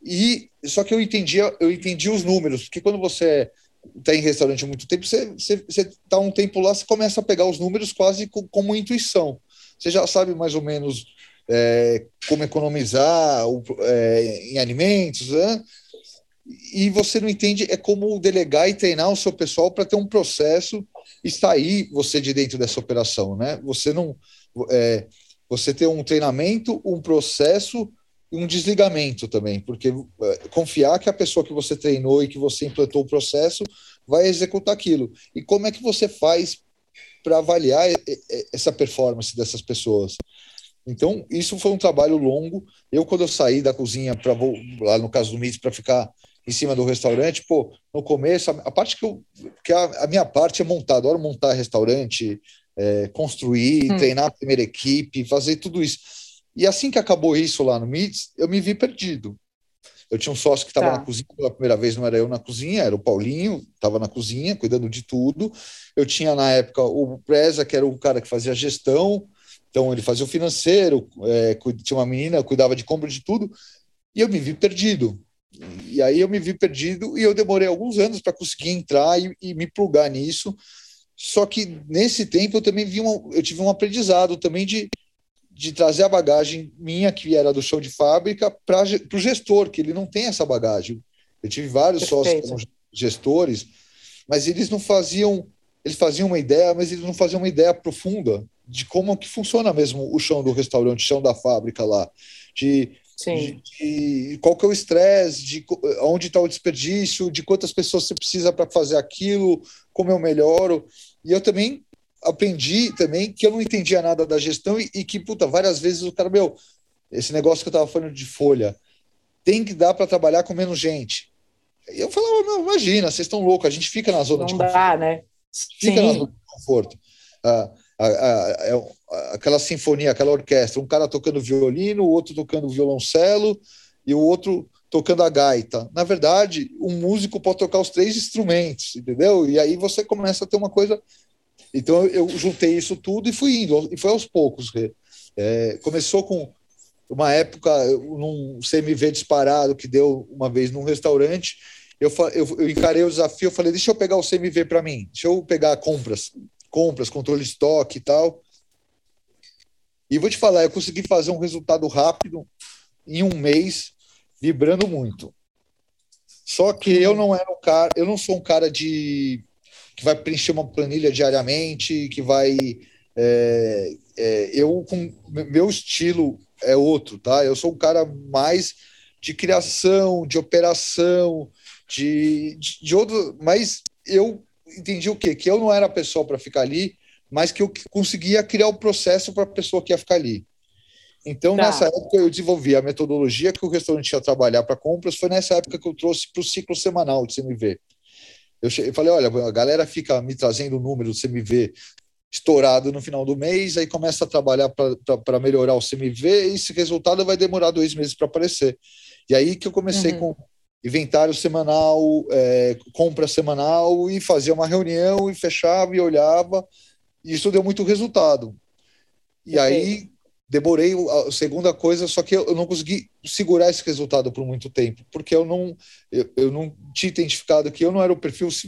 E só que eu entendia, eu entendi os números, porque quando você está em restaurante há muito tempo, você está um tempo lá, você começa a pegar os números quase como intuição. Você já sabe mais ou menos é, como economizar é, em alimentos, né? e você não entende é como delegar e treinar o seu pessoal para ter um processo e sair você de dentro dessa operação, né? Você não é, você ter um treinamento, um processo um desligamento também, porque é, confiar que a pessoa que você treinou e que você implantou o processo vai executar aquilo. E como é que você faz para avaliar essa performance dessas pessoas? Então, isso foi um trabalho longo. Eu, quando eu saí da cozinha, para lá no caso do Mites, para ficar em cima do restaurante, pô, no começo, a, a parte que eu. que a, a, minha parte é montar, adoro montar restaurante, é, construir, hum. treinar a primeira equipe, fazer tudo isso. E assim que acabou isso lá no Mites, eu me vi perdido. Eu tinha um sócio que estava tá. na cozinha pela primeira vez, não era eu na cozinha, era o Paulinho, estava na cozinha, cuidando de tudo. Eu tinha na época o Preza, que era o cara que fazia gestão, então ele fazia o financeiro, é, tinha uma menina, cuidava de compra de tudo, e eu me vi perdido. E aí eu me vi perdido e eu demorei alguns anos para conseguir entrar e, e, me plugar nisso. Só que nesse tempo eu também vi um, eu tive um aprendizado também de, de trazer a bagagem minha, que era do show de fábrica, para o gestor, que ele não tem essa bagagem. Eu tive vários Perfeito. sócios gestores, mas eles não faziam, eles faziam uma ideia, mas eles não faziam uma ideia profunda de como que funciona mesmo o chão do restaurante, o chão da fábrica lá, de, de, de qual que é o estresse, de onde está o desperdício, de quantas pessoas você precisa para fazer aquilo, como eu melhoro. E eu também aprendi também que eu não entendia nada da gestão e, e que, puta, várias vezes o cara, meu, esse negócio que eu estava falando de folha, tem que dar para trabalhar com menos gente. E eu falava, não, imagina, vocês estão loucos, a gente fica na zona não de dá, conforto. né? Fica Sim. na zona de conforto. Ah, a, a, a, aquela sinfonia, aquela orquestra, um cara tocando violino, o outro tocando violoncelo e o outro tocando a gaita. Na verdade, um músico pode tocar os três instrumentos, entendeu? E aí você começa a ter uma coisa então eu juntei isso tudo e fui indo, e foi aos poucos. É, começou com uma época, num CMV disparado que deu uma vez num restaurante, eu, eu, eu encarei o desafio, eu falei, deixa eu pegar o CMV para mim, deixa eu pegar compras, compras, controle de estoque e tal. E vou te falar, eu consegui fazer um resultado rápido em um mês, vibrando muito. Só que eu não era um cara, eu não sou um cara de que vai preencher uma planilha diariamente, que vai. É, é, eu, com meu estilo é outro, tá? Eu sou um cara mais de criação, de operação, de, de, de outro. Mas eu entendi o quê? Que eu não era a pessoa para ficar ali, mas que eu conseguia criar o processo para a pessoa que ia ficar ali. Então, tá. nessa época, eu desenvolvi a metodologia que o restaurante ia trabalhar para compras. Foi nessa época que eu trouxe para o ciclo semanal de CMV. Eu, falei, olha, a galera fica me trazendo o número do CMV estourado no final do mês, aí começa a trabalhar para melhorar o CMV, e esse resultado vai demorar dois meses para aparecer. E aí que eu comecei uhum. com inventário semanal, é, compra semanal, e fazia uma reunião, e fechava, e olhava, e isso deu muito resultado. E okay. aí demorei a segunda coisa, só que eu não consegui segurar esse resultado por muito tempo, porque eu não eu, eu não tinha identificado que eu não era o perfil. Se,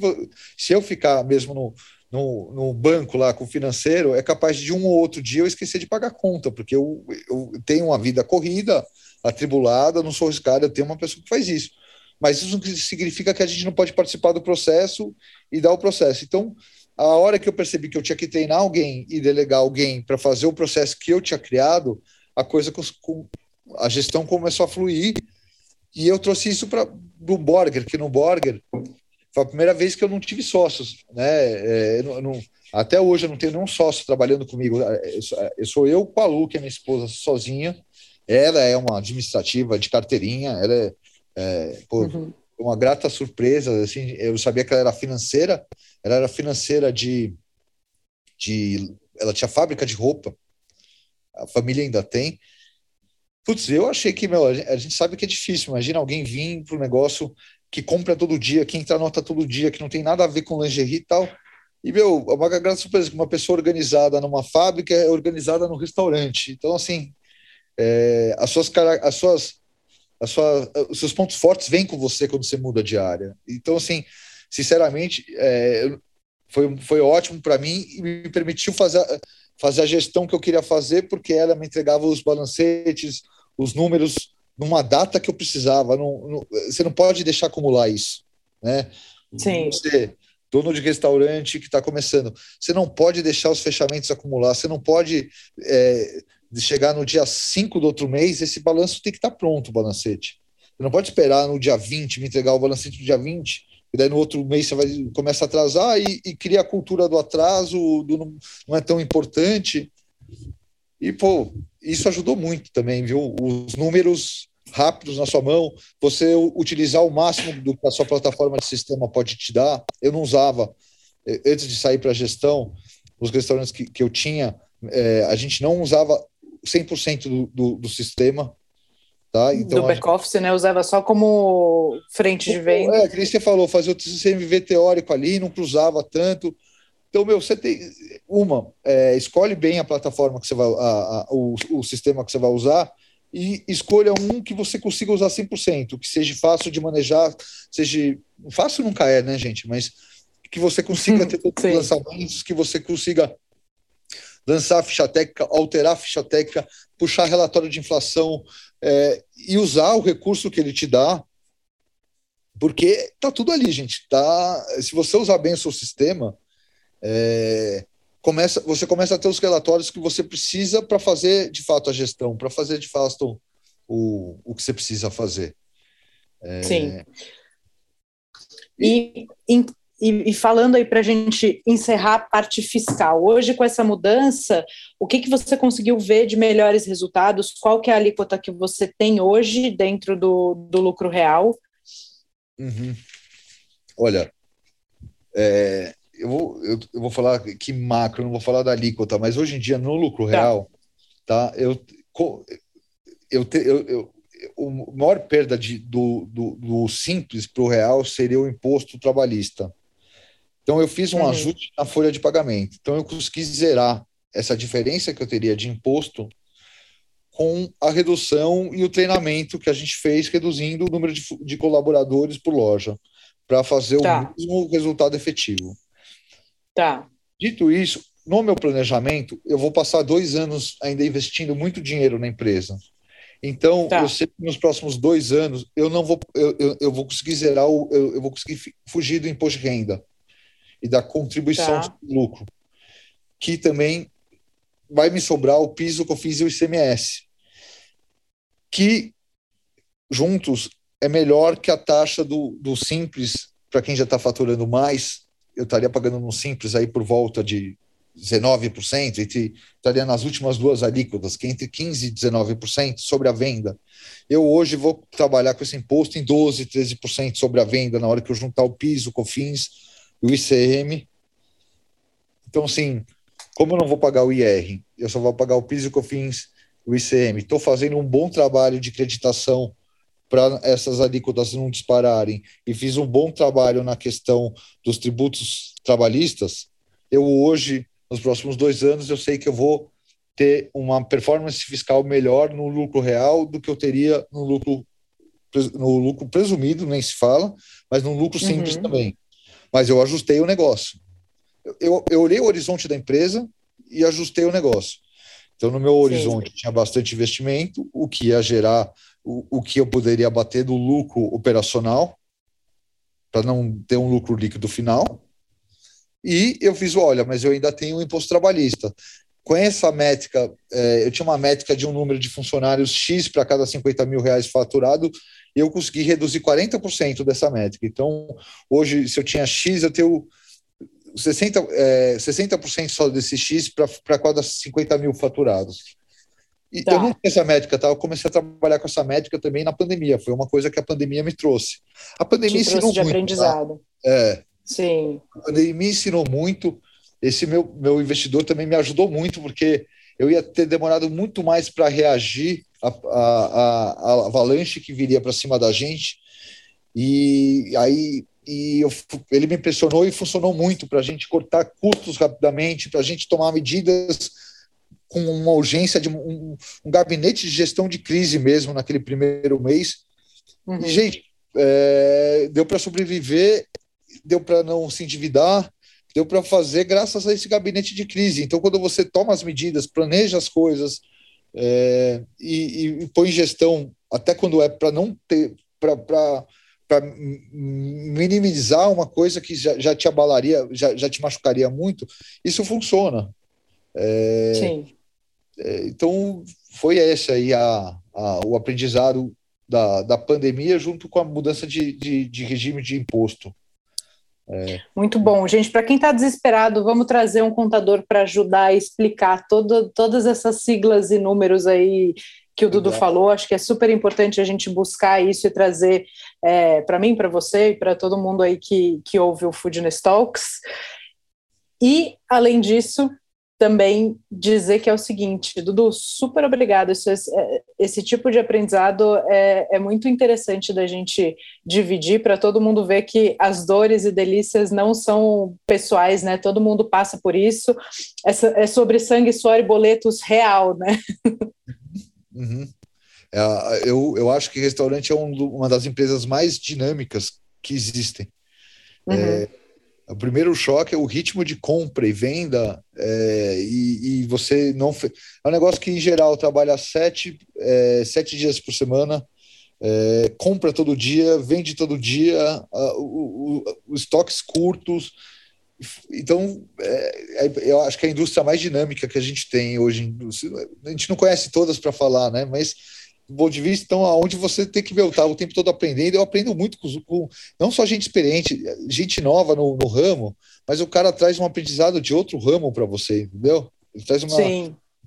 se eu ficar mesmo no, no, no, banco lá com o financeiro, é capaz de um ou outro dia eu esquecer de pagar conta, porque eu, eu tenho uma vida corrida, atribulada, não sou riscado, eu tenho uma pessoa que faz isso. Mas isso significa que a gente não pode participar do processo e dar o processo. Então, a hora que eu percebi que eu tinha que treinar alguém e delegar alguém para fazer o processo que eu tinha criado, a coisa com, a gestão começou a fluir e eu trouxe isso para o Borger, que no Borger foi a primeira vez que eu não tive sócios, né? É, não, até hoje eu não tenho nenhum sócio trabalhando comigo. Eu sou, eu sou eu com a Lu, que é minha esposa, sozinha. Ela é uma administrativa de carteirinha, ela é, é pô, uhum. Uma grata surpresa. Assim, eu sabia que ela era financeira, ela era financeira de, de. Ela tinha fábrica de roupa, a família ainda tem. Putz, eu achei que, meu, a gente sabe que é difícil. Imagina alguém vir para o negócio que compra todo dia, que entra nota todo dia, que não tem nada a ver com lingerie e tal. E, meu, é uma grande surpresa que uma pessoa organizada numa fábrica é organizada no restaurante. Então, assim, é, as suas, as suas, as suas, os seus pontos fortes vêm com você quando você muda de área. Então, assim, sinceramente, é, foi, foi ótimo para mim e me permitiu fazer, fazer a gestão que eu queria fazer, porque ela me entregava os balancetes, os números, numa data que eu precisava. Não, não, você não pode deixar acumular isso. Né? Sim. Você, dono de restaurante que está começando, você não pode deixar os fechamentos acumular, você não pode é, chegar no dia 5 do outro mês, esse balanço tem que estar tá pronto, o balancete. Você não pode esperar no dia 20, me entregar o balancete no dia 20 e daí no outro mês você vai começa a atrasar e, e cria a cultura do atraso, do não, não é tão importante. E, pô, isso ajudou muito também, viu? Os números rápidos na sua mão, você utilizar o máximo do que a sua plataforma de sistema pode te dar. Eu não usava, antes de sair para a gestão, os restaurantes que, que eu tinha, é, a gente não usava 100% do, do, do sistema. Tá? Então, do back-office, né? Usava só como frente de venda. É, que você falou, fazer o CMV teórico ali, não cruzava tanto. Então, meu, você tem uma, é, escolhe bem a plataforma que você vai, a, a, o, o sistema que você vai usar e escolha um que você consiga usar 100%, que seja fácil de manejar, seja fácil nunca é, né, gente, mas que você consiga [laughs] ter todos os lançamentos, que você consiga lançar a ficha técnica, alterar a ficha técnica, puxar relatório de inflação é, e usar o recurso que ele te dá, porque tá tudo ali, gente. Tá, se você usar bem o seu sistema, é, começa, você começa a ter os relatórios que você precisa para fazer de fato a gestão, para fazer de fato o, o que você precisa fazer. É, Sim. E, e, e, falando aí para a gente encerrar a parte fiscal, hoje com essa mudança, o que, que você conseguiu ver de melhores resultados? Qual que é a alíquota que você tem hoje dentro do, do lucro real? Uhum. Olha, é, eu, vou, eu, eu, vou falar que macro, não vou falar da alíquota, mas hoje em dia no lucro tá. real, tá? Eu, eu, te, eu, eu o maior perda de, do, do, do simples para o real seria o imposto trabalhista. Então eu fiz um uhum. ajuste na folha de pagamento. Então eu consegui zerar essa diferença que eu teria de imposto com a redução e o treinamento que a gente fez, reduzindo o número de, de colaboradores por loja, para fazer tá. o mesmo resultado efetivo. Tá. Dito isso, no meu planejamento, eu vou passar dois anos ainda investindo muito dinheiro na empresa. Então, tá. eu sei que nos próximos dois anos eu não vou, eu, eu, eu vou conseguir zerar, o, eu, eu, vou conseguir fugir do imposto de renda e da contribuição tá. de lucro, que também vai me sobrar o piso que eu fiz e o ICMS, que juntos é melhor que a taxa do, do simples para quem já está faturando mais. Eu estaria pagando no simples aí por volta de 19%, entre, estaria nas últimas duas alíquotas, que é entre 15% e 19% sobre a venda. Eu hoje vou trabalhar com esse imposto em 12%, 13% sobre a venda, na hora que eu juntar o piso, COFINS o ICM. Então, assim, como eu não vou pagar o IR, eu só vou pagar o PIS e o COFINS, o ICM. Estou fazendo um bom trabalho de creditação para essas alíquotas não dispararem e fiz um bom trabalho na questão dos tributos trabalhistas. Eu hoje, nos próximos dois anos, eu sei que eu vou ter uma performance fiscal melhor no lucro real do que eu teria no lucro no lucro presumido, nem se fala, mas no lucro simples uhum. também mas eu ajustei o negócio. Eu, eu olhei o horizonte da empresa e ajustei o negócio. Então, no meu horizonte Sim. tinha bastante investimento, o que ia gerar o, o que eu poderia bater do lucro operacional, para não ter um lucro líquido final. E eu fiz, olha, mas eu ainda tenho o imposto trabalhista. Com essa métrica, é, eu tinha uma métrica de um número de funcionários X para cada 50 mil reais faturado, eu consegui reduzir 40% dessa métrica. Então, hoje, se eu tinha X, eu tenho 60%, é, 60 só desse X para cada 50 mil faturados. E tá. eu não tinha essa métrica, tá? Eu comecei a trabalhar com essa métrica também na pandemia. Foi uma coisa que a pandemia me trouxe. A pandemia Te ensinou de muito. Tá? aprendizado. Tá? É. Sim. A pandemia me ensinou muito. Esse meu, meu investidor também me ajudou muito, porque eu ia ter demorado muito mais para reagir à, à, à, avalanche que viria para cima da gente. E aí e eu, ele me impressionou e funcionou muito para a gente cortar custos rapidamente, para a gente tomar medidas com uma urgência de um, um, gabinete de gestão de crise mesmo naquele primeiro mês. Uhum. E, gente, é, deu para sobreviver, deu para não se endividar, deu para fazer graças a esse gabinete de crise. Então, quando você toma as medidas, planeja as coisas é, e, e, põe gestão, até quando é para não ter, para minimizar uma coisa que já, já te abalaria, já, já te machucaria muito, isso funciona. É, Sim. É, então, foi esse aí a, a, o aprendizado da, da pandemia junto com a mudança de, de, de regime de imposto. É. Muito bom. Gente, para quem está desesperado, vamos trazer um contador para ajudar a explicar todo, todas essas siglas e números aí que o Dudu falou. Acho que é super importante a gente buscar isso e trazer é, para mim, para você e para todo mundo aí que, que ouve o Foodness Talks. E, além disso, também dizer que é o seguinte, Dudu, super obrigado. Esse, é, esse tipo de aprendizado é, é muito interessante da gente dividir para todo mundo ver que as dores e delícias não são pessoais, né? Todo mundo passa por isso. É, é sobre sangue, suor e boletos real, né? Uhum. É, eu, eu acho que restaurante é um, uma das empresas mais dinâmicas que existem. Uhum. É, o primeiro choque é o ritmo de compra e venda, é, e, e, você não. Fe... É um negócio que, em geral, trabalha sete, é, sete dias por semana, é, compra todo dia, vende todo dia, os estoques curtos. Então, é, é, eu acho que é a indústria mais dinâmica que a gente tem hoje. A gente não conhece todas para falar, né? Mas ponto de vista, então, aonde você tem que ver, eu o tempo todo aprendendo, eu aprendo muito com, com não só gente experiente, gente nova no, no, ramo, mas o cara traz um aprendizado de outro ramo para você, entendeu? Ele traz uma,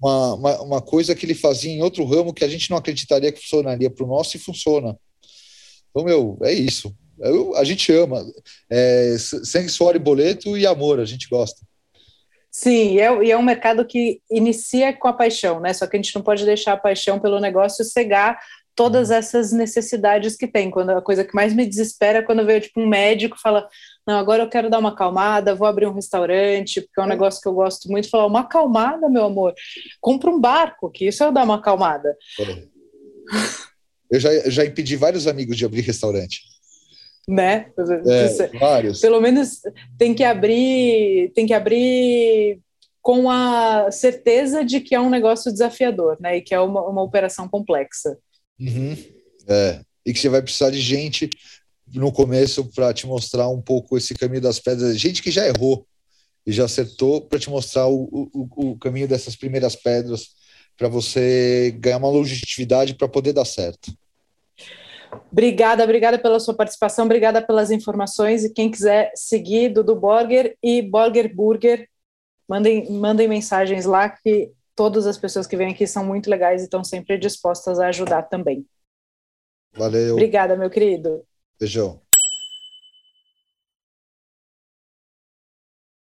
uma, uma, uma, coisa que ele fazia em outro ramo que a gente não acreditaria que funcionaria para o nosso e funciona. Então, meu, é isso. Eu, a gente ama. É, sangue, suor e boleto e amor, a gente gosta. Sim, e é, e é, um mercado que inicia com a paixão, né? Só que a gente não pode deixar a paixão pelo negócio cegar todas uhum. essas necessidades que tem. Quando a coisa que mais me desespera é quando veio tipo um médico fala: "Não, agora eu quero dar uma acalmada, vou abrir um restaurante, porque é um é. negócio que eu gosto muito". Falar: "Uma acalmada, meu amor. Compra um barco, que isso é dar uma acalmada". É. Eu já, já impedi vários amigos de abrir restaurante né? É, vários. Pelo menos tem que abrir, tem que abrir com a certeza de que é um negócio desafiador, né? E que é uma, uma operação complexa. Uhum. É. E que você vai precisar de gente no começo para te mostrar um pouco esse caminho das pedras, gente que já errou e já acertou para te mostrar o, o, o caminho dessas primeiras pedras para você ganhar uma longevidade para poder dar certo. Obrigada, obrigada pela sua participação, obrigada pelas informações. E quem quiser seguir Dudu Borger e Borger Burger, mandem, mandem mensagens lá que todas as pessoas que vêm aqui são muito legais e estão sempre dispostas a ajudar também. Valeu. Obrigada, meu querido. Beijão.